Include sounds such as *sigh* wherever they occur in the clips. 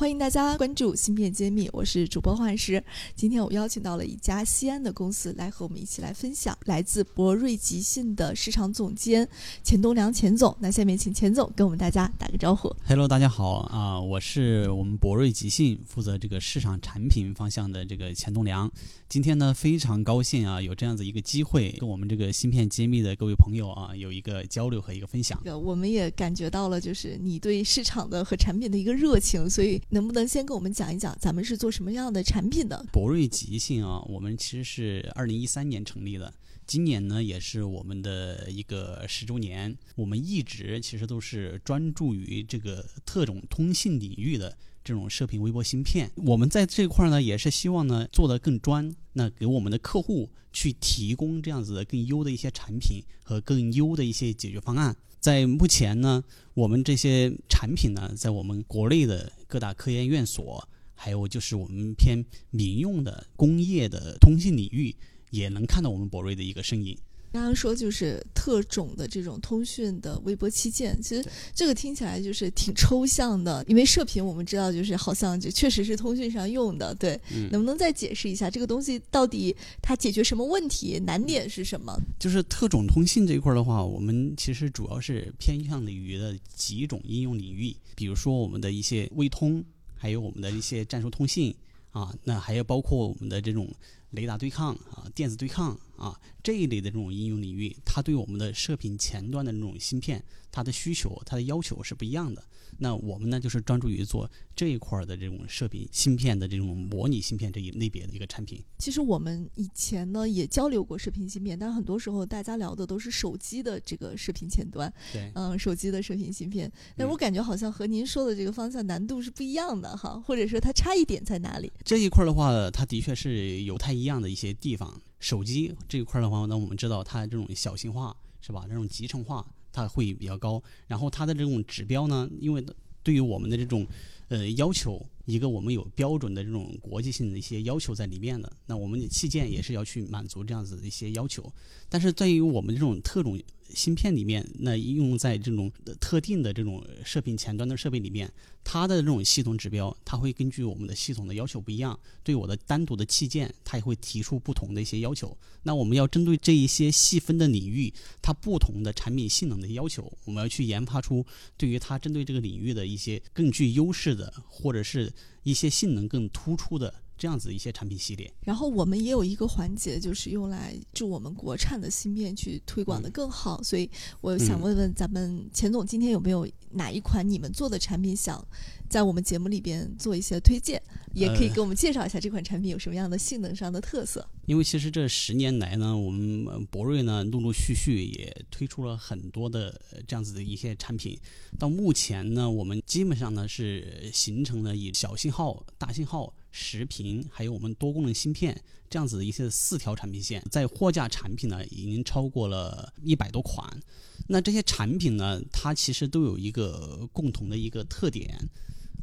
欢迎大家关注芯片揭秘，我是主播幻石。今天我邀请到了一家西安的公司来和我们一起来分享，来自博瑞集信的市场总监钱东良钱总。那下面请钱总跟我们大家打个招呼。Hello，大家好啊，我是我们博瑞集信负责这个市场产品方向的这个钱东良。今天呢，非常高兴啊，有这样子一个机会，跟我们这个芯片揭秘的各位朋友啊，有一个交流和一个分享。我们也感觉到了，就是你对市场的和产品的一个热情，所以能不能先跟我们讲一讲，咱们是做什么样的产品的？博瑞集信啊，我们其实是二零一三年成立的，今年呢也是我们的一个十周年。我们一直其实都是专注于这个特种通信领域的。这种射频微波芯片，我们在这块呢，也是希望呢做得更专，那给我们的客户去提供这样子的更优的一些产品和更优的一些解决方案。在目前呢，我们这些产品呢，在我们国内的各大科研院所，还有就是我们偏民用的工业的通信领域，也能看到我们博瑞的一个身影。刚刚说就是特种的这种通讯的微波器件，其实这个听起来就是挺抽象的，因为射频我们知道就是好像就确实是通讯上用的，对，能不能再解释一下这个东西到底它解决什么问题，难点是什么？就是特种通信这一块的话，我们其实主要是偏向于的几种应用领域，比如说我们的一些微通，还有我们的一些战术通信啊，那还有包括我们的这种雷达对抗啊、电子对抗。啊，这一类的这种应用领域，它对我们的射频前端的这种芯片，它的需求、它的要求是不一样的。那我们呢，就是专注于做这一块的这种射频芯片的这种模拟芯片这一类别的一个产品。其实我们以前呢也交流过射频芯片，但很多时候大家聊的都是手机的这个射频前端，对，嗯，手机的射频芯片。但我感觉好像和您说的这个方向难度是不一样的哈，或者说它差异点在哪里？这一块的话，它的确是有太一样的一些地方。手机这一块的话，那我们知道它这种小型化是吧？这种集成化它会比较高，然后它的这种指标呢，因为对于我们的这种呃要求，一个我们有标准的这种国际性的一些要求在里面的，那我们的器件也是要去满足这样子的一些要求，但是对于我们这种特种。芯片里面，那应用在这种特定的这种射频前端的设备里面，它的这种系统指标，它会根据我们的系统的要求不一样，对我的单独的器件，它也会提出不同的一些要求。那我们要针对这一些细分的领域，它不同的产品性能的要求，我们要去研发出对于它针对这个领域的一些更具优势的，或者是一些性能更突出的。这样子一些产品系列，然后我们也有一个环节，就是用来就我们国产的芯片去推广的更好。所以我想问问咱们钱总，今天有没有哪一款你们做的产品想在我们节目里边做一些推荐？也可以给我们介绍一下这款产品有什么样的性能上的特色？因为其实这十年来呢，我们博瑞呢陆陆续续也推出了很多的这样子的一些产品。到目前呢，我们基本上呢是形成了以小信号、大信号。时频还有我们多功能芯片这样子的一些四条产品线，在货架产品呢已经超过了一百多款。那这些产品呢，它其实都有一个共同的一个特点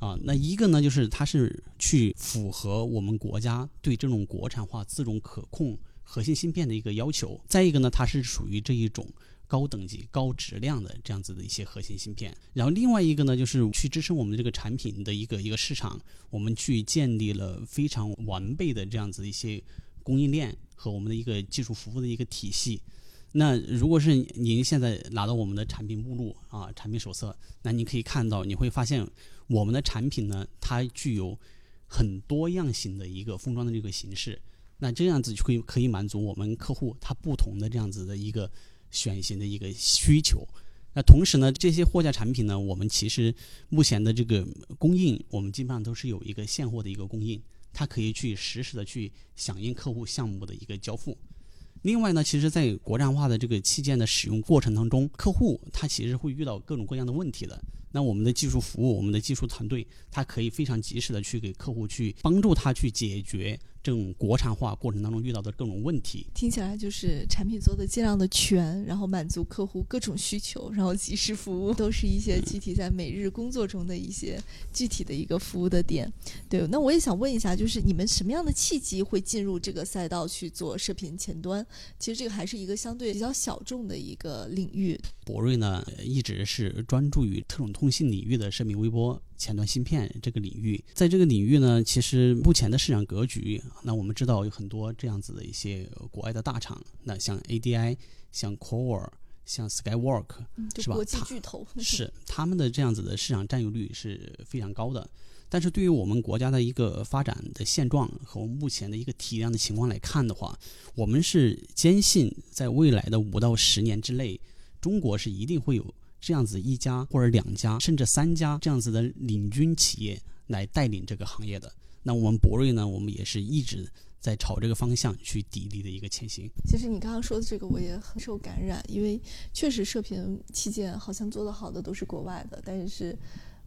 啊。那一个呢，就是它是去符合我们国家对这种国产化自主可控核心芯片的一个要求。再一个呢，它是属于这一种。高等级、高质量的这样子的一些核心芯片，然后另外一个呢，就是去支撑我们这个产品的一个一个市场，我们去建立了非常完备的这样子一些供应链和我们的一个技术服务的一个体系。那如果是您现在拿到我们的产品目录啊、产品手册，那你可以看到，你会发现我们的产品呢，它具有很多样型的一个封装的这个形式。那这样子就可以可以满足我们客户他不同的这样子的一个。选型的一个需求，那同时呢，这些货架产品呢，我们其实目前的这个供应，我们基本上都是有一个现货的一个供应，它可以去实时的去响应客户项目的一个交付。另外呢，其实，在国产化的这个器件的使用过程当中，客户他其实会遇到各种各样的问题的。那我们的技术服务，我们的技术团队，它可以非常及时的去给客户去帮助他去解决。这种国产化过程当中遇到的各种问题。听起来就是产品做的尽量的全，然后满足客户各种需求，然后及时服务，*laughs* 都是一些具体在每日工作中的一些具体的一个服务的点。对，那我也想问一下，就是你们什么样的契机会进入这个赛道去做射频前端？其实这个还是一个相对比较小众的一个领域。博瑞呢，一直是专注于特种通信领域的射频微波前端芯片这个领域。在这个领域呢，其实目前的市场格局，那我们知道有很多这样子的一些国外的大厂，那像 ADI、像 Core、像 Skywork，是吧？国际巨头 *laughs* 是他们的这样子的市场占有率是非常高的。但是对于我们国家的一个发展的现状和目前的一个体量的情况来看的话，我们是坚信在未来的五到十年之内，中国是一定会有这样子一家或者两家甚至三家这样子的领军企业来带领这个行业的。那我们博瑞呢，我们也是一直在朝这个方向去砥砺的一个前行。其实你刚刚说的这个，我也很受感染，因为确实射频器件好像做得好的都是国外的，但是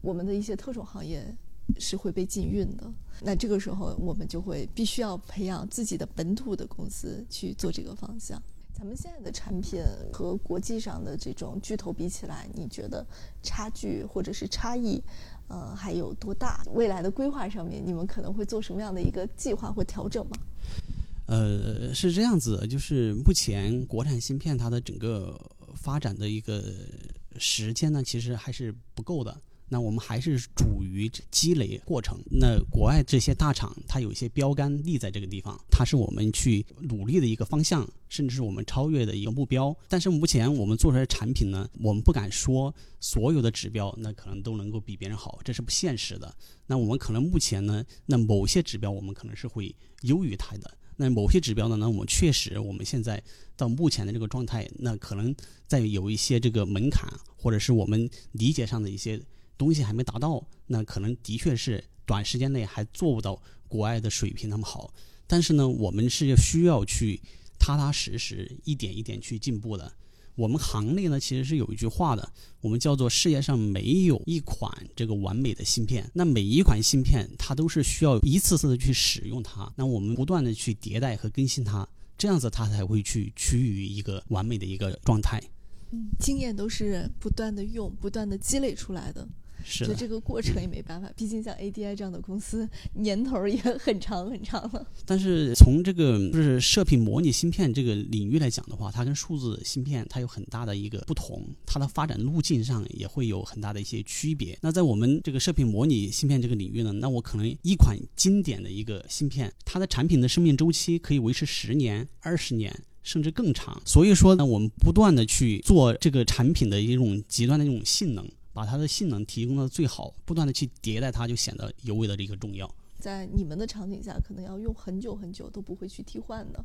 我们的一些特种行业。是会被禁运的，那这个时候我们就会必须要培养自己的本土的公司去做这个方向。咱们现在的产品和国际上的这种巨头比起来，你觉得差距或者是差异，呃，还有多大？未来的规划上面，你们可能会做什么样的一个计划或调整吗？呃，是这样子，就是目前国产芯片它的整个发展的一个时间呢，其实还是不够的。那我们还是处于积累过程。那国外这些大厂，它有一些标杆立在这个地方，它是我们去努力的一个方向，甚至是我们超越的一个目标。但是目前我们做出来的产品呢，我们不敢说所有的指标那可能都能够比别人好，这是不现实的。那我们可能目前呢，那某些指标我们可能是会优于它的。那某些指标呢，那我们确实我们现在到目前的这个状态，那可能在有一些这个门槛，或者是我们理解上的一些。东西还没达到，那可能的确是短时间内还做不到国外的水平那么好。但是呢，我们是需要去踏踏实实、一点一点去进步的。我们行内呢，其实是有一句话的，我们叫做“世界上没有一款这个完美的芯片”。那每一款芯片，它都是需要一次次的去使用它，那我们不断的去迭代和更新它，这样子它才会去趋于一个完美的一个状态。嗯，经验都是不断的用、不断的积累出来的。就这个过程也没办法，毕竟像 ADI 这样的公司年头也很长很长了。但是从这个就是射频模拟芯片这个领域来讲的话，它跟数字芯片它有很大的一个不同，它的发展路径上也会有很大的一些区别。那在我们这个射频模拟芯片这个领域呢，那我可能一款经典的一个芯片，它的产品的生命周期可以维持十年、二十年甚至更长。所以说呢，我们不断的去做这个产品的一种极端的一种性能。把它的性能提供到最好，不断的去迭代它，就显得尤为的这个重要。在你们的场景下，可能要用很久很久都不会去替换的。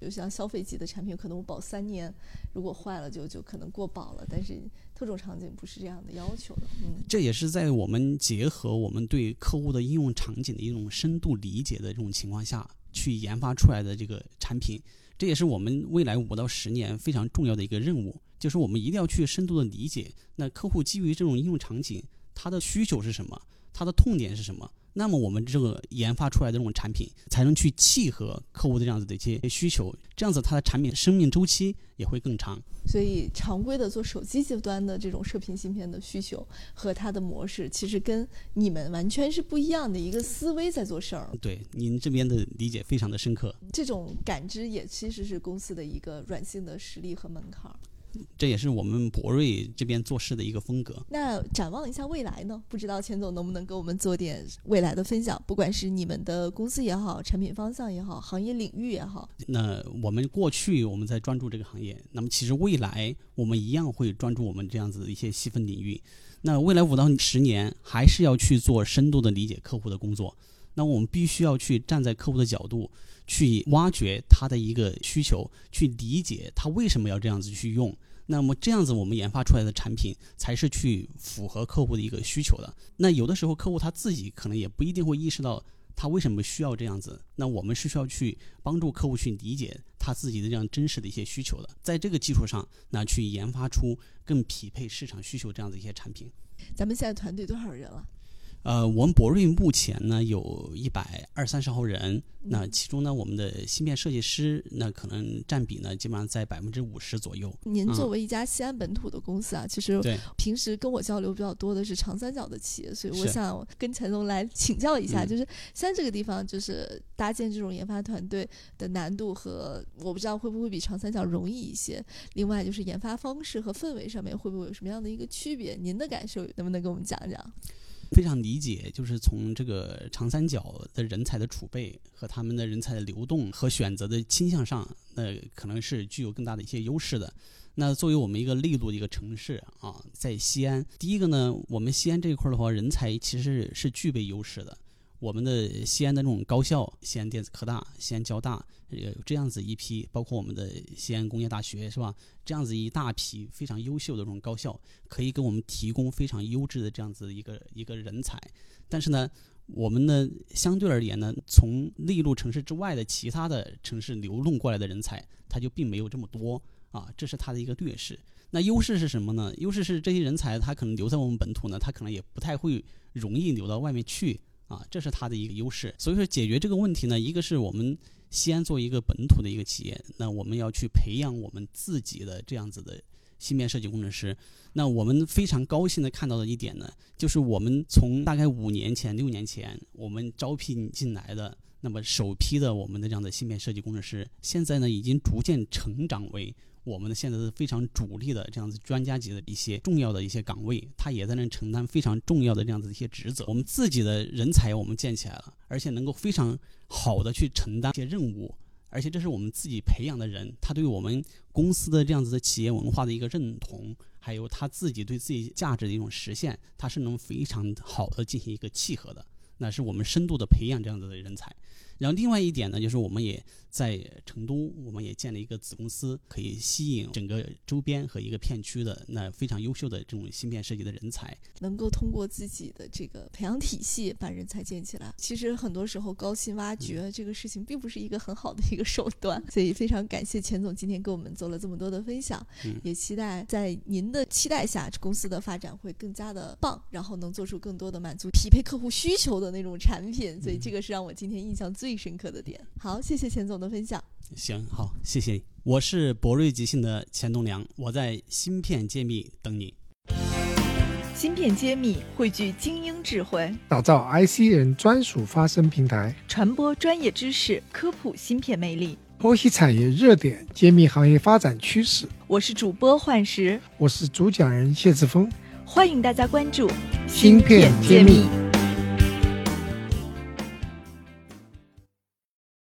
就像消费级的产品，可能我保三年，如果坏了就就可能过保了。但是特种场景不是这样的要求的。嗯，这也是在我们结合我们对客户的应用场景的一种深度理解的这种情况下去研发出来的这个产品。这也是我们未来五到十年非常重要的一个任务。就是我们一定要去深度的理解，那客户基于这种应用场景，他的需求是什么，他的痛点是什么，那么我们这个研发出来的这种产品才能去契合客户的这样子的一些需求，这样子它的产品生命周期也会更长。所以，常规的做手机阶端的这种射频芯片的需求和它的模式，其实跟你们完全是不一样的一个思维在做事儿。对，您这边的理解非常的深刻。这种感知也其实是公司的一个软性的实力和门槛。这也是我们博瑞这边做事的一个风格。那展望一下未来呢？不知道钱总能不能给我们做点未来的分享？不管是你们的公司也好，产品方向也好，行业领域也好。那我们过去我们在专注这个行业，那么其实未来我们一样会专注我们这样子的一些细分领域。那未来五到十年还是要去做深度的理解客户的工作。那我们必须要去站在客户的角度，去挖掘他的一个需求，去理解他为什么要这样子去用。那么这样子，我们研发出来的产品才是去符合客户的一个需求的。那有的时候，客户他自己可能也不一定会意识到他为什么需要这样子。那我们是需要去帮助客户去理解他自己的这样真实的一些需求的，在这个基础上，那去研发出更匹配市场需求这样的一些产品。咱们现在团队多少人了？呃，我们博瑞目前呢有一百二三十号人，那其中呢，我们的芯片设计师那可能占比呢，基本上在百分之五十左右。您作为一家西安本土的公司啊，其实平时跟我交流比较多的是长三角的企业，所以我想跟陈总来请教一下，嗯就是西安这个地方，就是搭建这种研发团队的难度和我不知道会不会比长三角容易一些。另外就是研发方式和氛围上面会不会有什么样的一个区别？您的感受能不能跟我们讲讲？非常理解，就是从这个长三角的人才的储备和他们的人才的流动和选择的倾向上，那可能是具有更大的一些优势的。那作为我们一个内陆的一个城市啊，在西安，第一个呢，我们西安这一块儿的话，人才其实是具备优势的。我们的西安的这种高校，西安电子科大、西安交大，有这样子一批，包括我们的西安工业大学，是吧？这样子一大批非常优秀的这种高校，可以给我们提供非常优质的这样子一个一个人才。但是呢，我们呢相对而言呢，从内陆城市之外的其他的城市流动过来的人才，它就并没有这么多啊，这是它的一个劣势。那优势是什么呢？优势是这些人才他可能留在我们本土呢，他可能也不太会容易流到外面去啊，这是它的一个优势。所以说解决这个问题呢，一个是我们西安作为一个本土的一个企业，那我们要去培养我们自己的这样子的芯片设计工程师。那我们非常高兴的看到的一点呢，就是我们从大概五年前、六年前我们招聘进来的那么首批的我们的这样的芯片设计工程师，现在呢已经逐渐成长为我们的现在是非常主力的这样子专家级的一些重要的一些岗位，他也在那承担非常重要的这样子一些职责。我们自己的人才我们建起来了，而且能够非常好的去承担一些任务，而且这是我们自己培养的人，他对我们公司的这样子的企业文化的一个认同，还有他自己对自己价值的一种实现，他是能非常好的进行一个契合的。那是我们深度的培养这样子的人才。然后另外一点呢，就是我们也在成都，我们也建了一个子公司，可以吸引整个周边和一个片区的那非常优秀的这种芯片设计的人才。能够通过自己的这个培养体系把人才建起来。其实很多时候高薪挖掘这个事情并不是一个很好的一个手段，*laughs* 所以非常感谢钱总今天给我们做了这么多的分享，嗯也期待在您的期待下，公司的发展会更加的棒，然后能做出更多的满足匹配客户需求的那种产品。所以这个是让我今天印象最深刻的点。好，谢谢钱总的分享。行，好，谢谢你。我是博瑞集信的钱东良，我在芯片揭秘等你。芯片揭秘汇聚精英智慧，打造 IC 人专属发声平台，传播专业知识，科普芯片魅力。剖析产业热点，揭秘行业发展趋势。我是主播幻石，我是主讲人谢志峰。欢迎大家关注芯片揭秘。